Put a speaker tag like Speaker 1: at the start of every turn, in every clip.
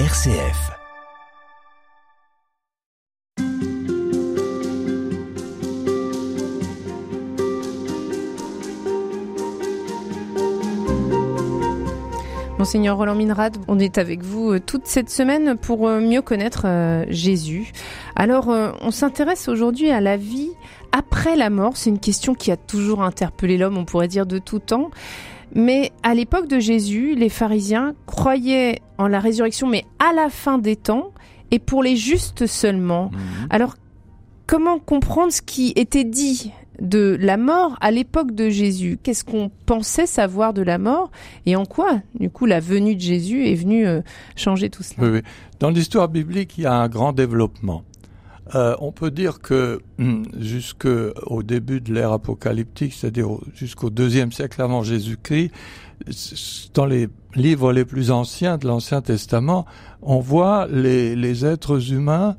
Speaker 1: RCF.
Speaker 2: Monseigneur Roland Minrad, on est avec vous euh, toute cette semaine pour euh, mieux connaître euh, Jésus. Alors, on s'intéresse aujourd'hui à la vie après la mort. C'est une question qui a toujours interpellé l'homme, on pourrait dire de tout temps. Mais à l'époque de Jésus, les pharisiens croyaient en la résurrection, mais à la fin des temps, et pour les justes seulement.
Speaker 3: Mhm.
Speaker 2: Alors, comment comprendre ce qui était dit de la mort à l'époque de Jésus? Qu'est-ce qu'on pensait savoir de la mort? Et en quoi, du coup, la venue de Jésus est venue euh, changer tout cela?
Speaker 3: Oui, oui. Dans l'histoire biblique, il y a un grand développement. Euh, on peut dire que hum, jusqu'au début de l'ère apocalyptique, c'est-à-dire au- jusqu'au deuxième siècle avant Jésus-Christ, dans les livres les plus anciens de l'Ancien Testament, on voit les, les êtres humains,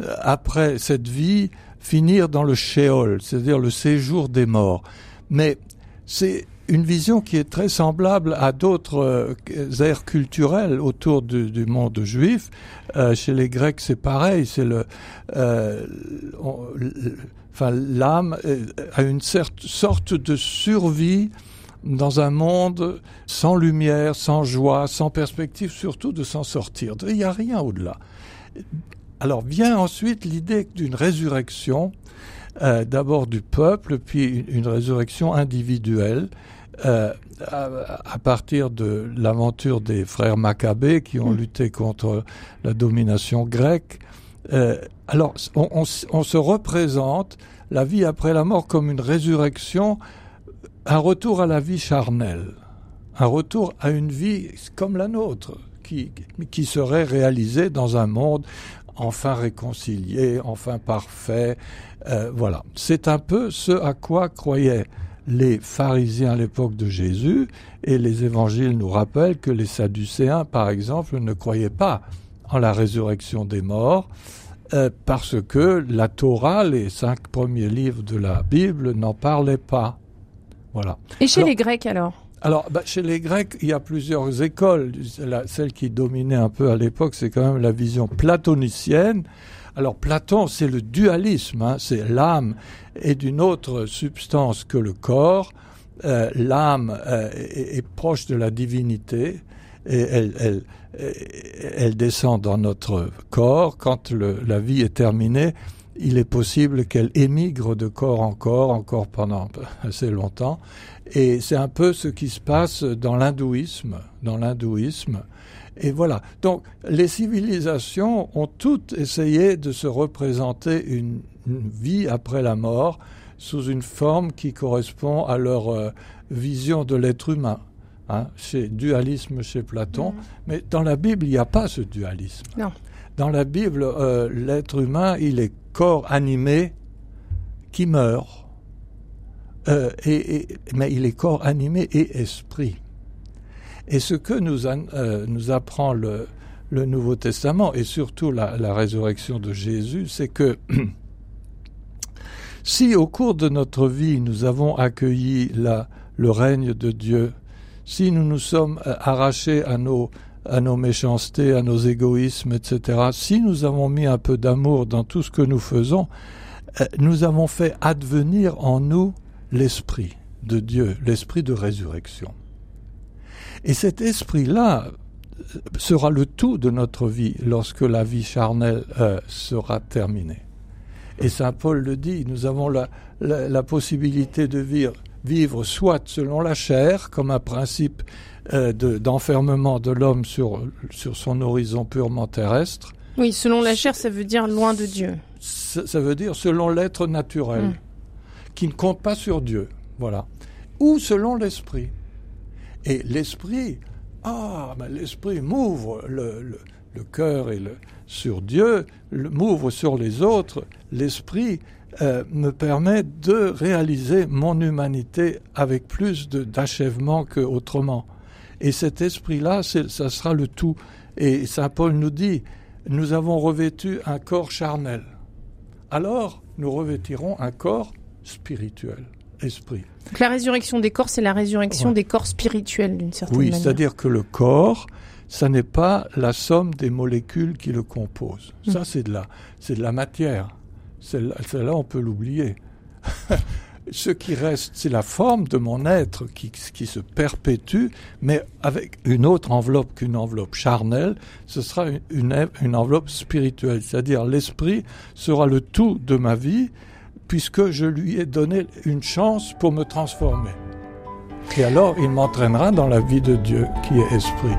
Speaker 3: euh, après cette vie, finir dans le Sheol, c'est-à-dire le séjour des morts. Mais c'est une vision qui est très semblable à d'autres euh, aires culturelles autour du, monde juif. Euh, chez les Grecs, c'est pareil. C'est le, euh, enfin, l'âme a une cer- sorte de survie dans un monde sans lumière, sans joie, sans perspective, surtout de s'en sortir. Il n'y a rien au-delà. Alors vient ensuite l'idée d'une résurrection, d'abord du peuple, puis une résurrection individuelle. Euh, à, à partir de l'aventure des frères Maccabées qui ont
Speaker 2: Mm.
Speaker 3: lutté contre la domination grecque. Euh, alors, on, on s- on se représente la vie après la mort comme une résurrection, un retour à la vie charnelle, un retour à une vie comme la nôtre, qui, qui serait réalisée dans un monde enfin réconcilié, enfin parfait. Euh, voilà, c'est un peu ce à quoi croyaient les pharisiens à l'époque de Jésus, et les évangiles nous rappellent que les sadducéens, par exemple, ne croyaient pas en la résurrection des morts, euh, parce que la Torah, les cinq premiers livres de la Bible, n'en parlaient pas. Voilà.
Speaker 2: Et chez
Speaker 3: Alors-
Speaker 2: les Grecs alors?
Speaker 3: Alors, bah, chez les Grecs, il y a plusieurs écoles. La- celle qui dominait un peu à l'époque, c'est quand même la vision platonicienne. Alors, Platon, c'est le dualisme, hein, c'est l'âme est d'une autre substance que le corps. Euh, l'âme euh, est, proche de la divinité et elle, descend dans notre corps. Quand la vie est terminée, il est possible qu'elle émigre de corps en corps, encore pendant assez longtemps. Et c'est un peu ce qui se passe dans l'hindouisme, dans l'hindouisme. Et voilà. Donc, les civilisations ont toutes essayé de se représenter une, une vie après la mort sous une forme qui correspond à leur euh, vision de l'être humain. Hein, chez dualisme chez Platon,
Speaker 2: Mhm.
Speaker 3: mais dans la Bible il n'y a pas ce dualisme.
Speaker 2: Non.
Speaker 3: Dans la Bible, euh, l'être humain il est corps animé qui meurt, Euh, et, et- mais il est corps animé et esprit. Et ce que nous, euh, apprend le, Nouveau Testament et surtout la, résurrection de Jésus, c'est que si au cours de notre vie nous avons accueilli le règne de Dieu, si nous nous sommes euh, arrachés à nos, à nos méchancetés, à nos égoïsmes, etc., si nous avons mis un peu d'amour dans tout ce que nous faisons, euh, nous avons fait advenir en nous l'esprit de Dieu, l'esprit de résurrection. Et cet esprit-là euh, sera le tout de notre vie lorsque la vie charnelle euh, sera terminée. Et Saint Paul le dit, nous avons la, la, la possibilité de vivre, vivre soit selon la chair, comme un principe euh, de- d'enfermement de, l'homme sur, sur son horizon purement terrestre,
Speaker 2: Oui, selon la chair, ça veut dire loin de Dieu.
Speaker 3: ça, ça veut dire selon l'être naturel,
Speaker 2: Mm.
Speaker 3: qui ne compte pas sur Dieu, voilà. Ou selon l'esprit. Et l'esprit, ah, mais l'esprit m'ouvre le, le, cœur et sur Dieu, m'ouvre sur les autres. L'esprit euh, me permet de réaliser mon humanité avec plus d'achèvement qu'autrement. Et cet esprit-là, ça sera le tout. Et Saint Paul nous dit, nous avons revêtu un corps charnel. Alors, nous revêtirons un corps spirituel, esprit.
Speaker 2: Donc la résurrection des corps, c'est la résurrection
Speaker 3: Ouais.
Speaker 2: des corps spirituels d'une certaine
Speaker 3: Oui,
Speaker 2: manière.
Speaker 3: c'est-à-dire que le corps, ça n'est pas la somme des molécules qui le composent.
Speaker 2: Mm.
Speaker 3: Ça, c'est de la, c'est de la matière. Celle- Celle-là, on peut l'oublier. Ce qui reste, c'est la forme de mon être qui, qui se perpétue, mais avec une autre enveloppe qu'une enveloppe charnelle, ce sera une, une, une enveloppe spirituelle. C'est-à-dire l'esprit sera le tout de ma vie, puisque je lui ai donné une chance pour me transformer. Et alors, il m'entraînera dans la vie de Dieu qui est esprit.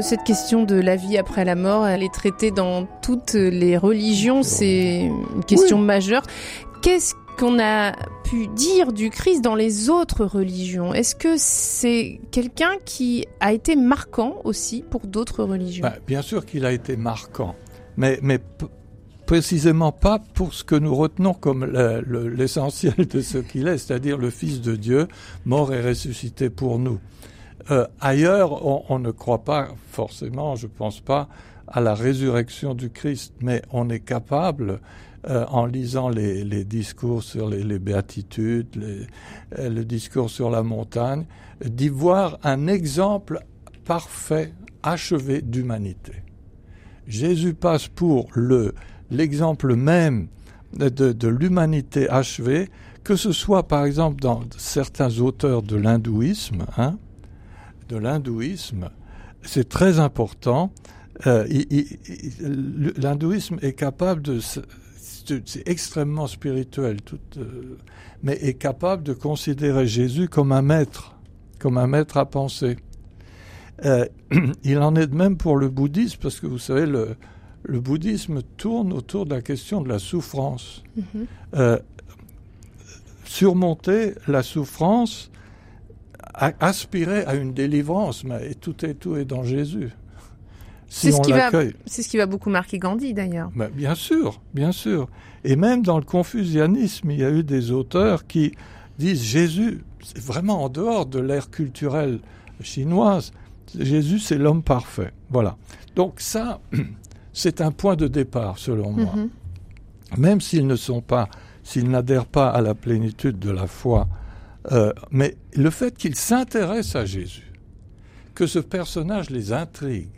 Speaker 2: Cette question de la vie après la mort, elle est traitée dans toutes les religions, c'est une question majeure. Qu'est-ce qu'on a pu dire du Christ dans les autres religions? Est-ce que c'est quelqu'un qui a été marquant aussi pour d'autres religions?
Speaker 3: Ben, bien sûr qu'il a été marquant, mais, précisément pas pour ce que nous retenons comme le- le- l'essentiel de ce qu'il est, c'est-à-dire le Fils de Dieu, mort et ressuscité pour nous. Euh, ailleurs, on, on ne croit pas forcément, je pense pas, à la résurrection du Christ, mais on est capable, euh, en lisant les, les discours sur les, les béatitudes, les- euh, le discours sur la montagne, d'y voir un exemple parfait, achevé d'humanité. Jésus passe pour le l'exemple même de, de l'humanité achevée, que ce soit par exemple dans certains auteurs de l'hindouisme, hein, de l'hindouisme, c'est très important. Euh, L'hindouisme est capable de, c'est extrêmement spirituel, tout, euh, mais est capable de considérer Jésus comme un maître, comme un maître à penser. Euh, il en est de même pour le bouddhisme, parce que vous savez, le, le bouddhisme tourne autour de la question de la souffrance.
Speaker 2: Mhm.
Speaker 3: Euh, surmonter la souffrance, aspirer à une délivrance, mais tout est, tout est dans Jésus. Si
Speaker 2: C'est ce qui va-
Speaker 3: l'accueille.
Speaker 2: C'est ce qui va beaucoup marquer Gandhi d'ailleurs.
Speaker 3: Ben, bien sûr, bien sûr. Et même dans le confucianisme, il y a eu des auteurs qui disent Jésus, c'est vraiment en dehors de l'ère culturelle chinoise. Jésus, c'est l'homme parfait. Voilà. Donc ça, c'est un point de départ, selon moi.
Speaker 2: Mhm.
Speaker 3: Même s'ils ne sont pas, s'ils n'adhèrent pas à la plénitude de la foi, euh, mais le fait qu'ils s'intéressent à Jésus, que ce personnage les intrigue,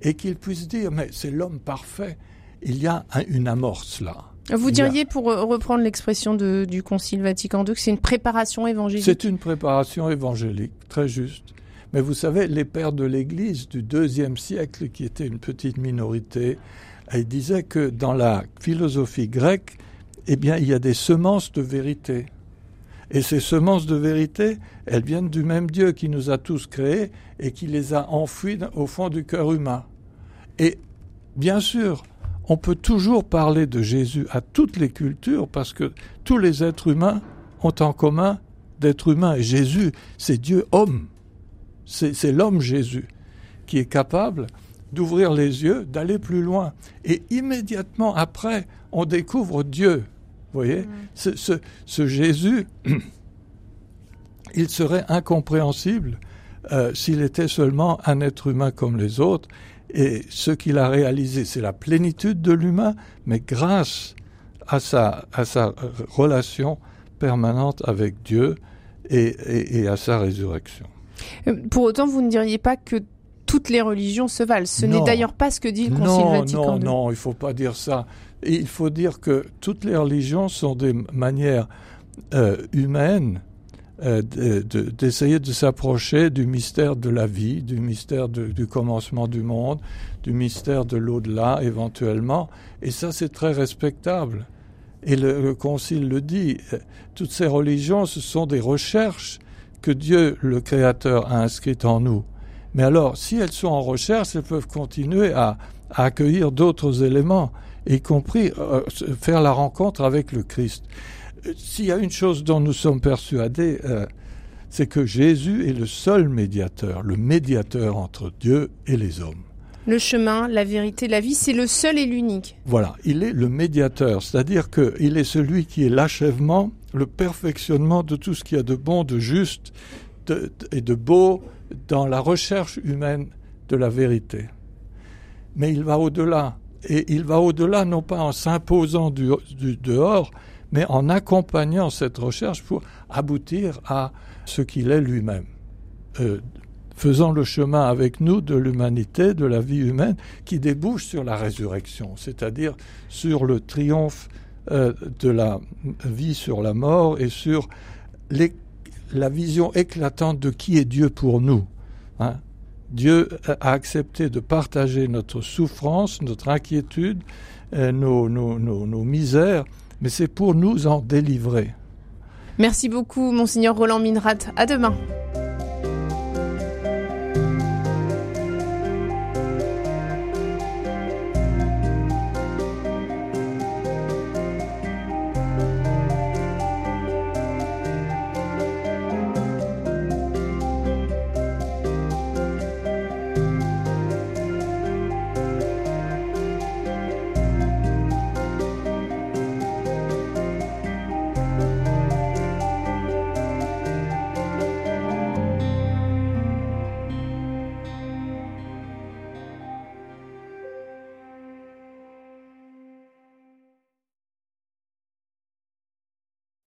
Speaker 3: et qu'ils puissent dire, mais c'est l'homme parfait, il y a un- une amorce là.
Speaker 2: Vous diriez, pour euh, reprendre l'expression du Concile Vatican II, que c'est une préparation évangélique
Speaker 3: C'est une préparation évangélique, très juste. Mais vous savez, les pères de l'Église du deuxième siècle, qui étaient une petite minorité, ils disaient que dans la philosophie grecque, eh bien, il y a des semences de vérité. Et ces semences de vérité, elles viennent du même Dieu qui nous a tous créés et qui les a enfouies au fond du cœur humain. Et bien sûr, on peut toujours parler de Jésus à toutes les cultures parce que tous les êtres humains ont en commun d'être humains. Et Jésus, c'est Dieu homme. C'est l'homme Jésus qui est capable d'ouvrir les yeux, d'aller plus loin. Et immédiatement après, on découvre Dieu. Vous voyez ce, ce- ce Jésus, il serait incompréhensible euh, s'il était seulement un être humain comme les autres. Et ce qu'il a réalisé, c'est la plénitude de l'humain, mais grâce à sa, à sa relation permanente avec Dieu et, et- et à sa résurrection.
Speaker 2: Euh, Pour autant, vous ne diriez pas que toutes les religions se valent. Ce n'est
Speaker 3: Non.
Speaker 2: d'ailleurs pas ce que dit le Concile
Speaker 3: Non,
Speaker 2: Vatican
Speaker 3: non,
Speaker 2: II.
Speaker 3: non, il faut pas dire ça. Et il faut dire que toutes les religions sont des manières euh, humaines euh, d'essayer de, s'approcher du mystère de la vie, du mystère du commencement du monde, du mystère de l'au-delà éventuellement. Et ça, c'est très respectable. Et le, Concile le dit, euh, toutes ces religions, ce sont des recherches que Dieu, le Créateur, a inscrites en nous. Mais alors, si elles sont en recherche, elles peuvent continuer à, accueillir d'autres éléments, y compris euh, faire la rencontre avec le Christ. S'il y a une chose dont nous sommes persuadés, euh, c'est que Jésus est le seul médiateur, le médiateur entre Dieu et les hommes.
Speaker 2: Le chemin, la vérité, la vie, c'est le seul et l'unique.
Speaker 3: Voilà, il est le médiateur, c'est-à-dire qu'il est celui qui est l'achèvement, le perfectionnement de tout ce qu'il y a de bon, de juste et de beau dans la recherche humaine de la vérité. Mais il va au-delà, et il va au-delà non pas en s'imposant du, dehors, mais en accompagnant cette recherche pour aboutir à ce qu'il est lui-même. Euh, faisant le chemin avec nous de l'humanité, de la vie humaine, qui débouche sur la résurrection, c'est-à-dire sur le triomphe euh, de la vie sur la mort et sur la vision éclatante de qui est Dieu pour nous. Hein. Dieu a accepté de partager notre souffrance, notre inquiétude, euh, nos, nos misères, mais c'est pour nous en délivrer.
Speaker 2: Merci beaucoup, Monseigneur Roland Minrat. À demain.